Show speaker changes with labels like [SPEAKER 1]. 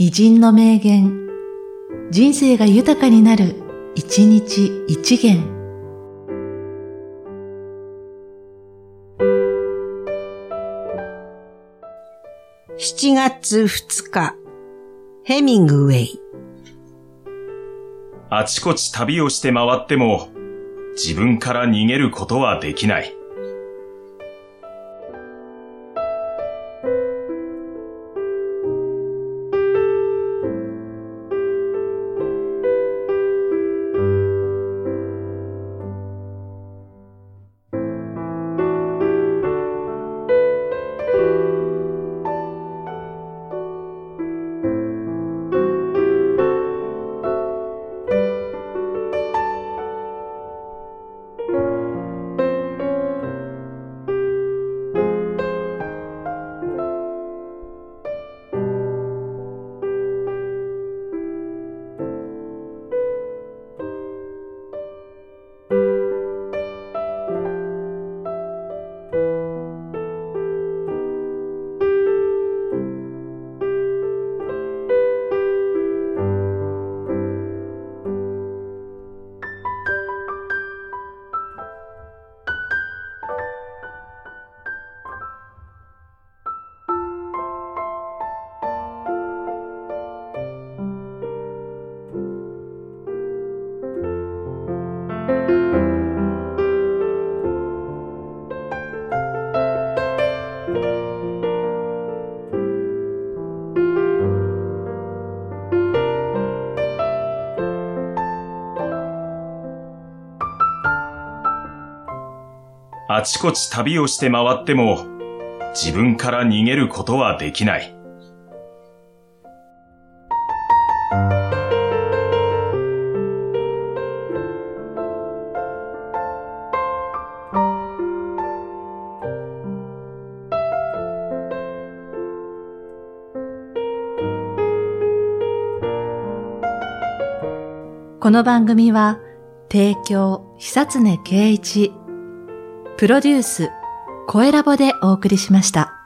[SPEAKER 1] 偉人の名言、人生が豊かになる、一日一元。
[SPEAKER 2] 7月2日、ヘミングウェイ。
[SPEAKER 3] あちこち旅をして回っても、自分から逃げることはできない。あちこち旅をして回っても、自分から逃げることはできない。
[SPEAKER 1] この番組は、提供、久常圭一、プロデュース、声ラボでお送りしました。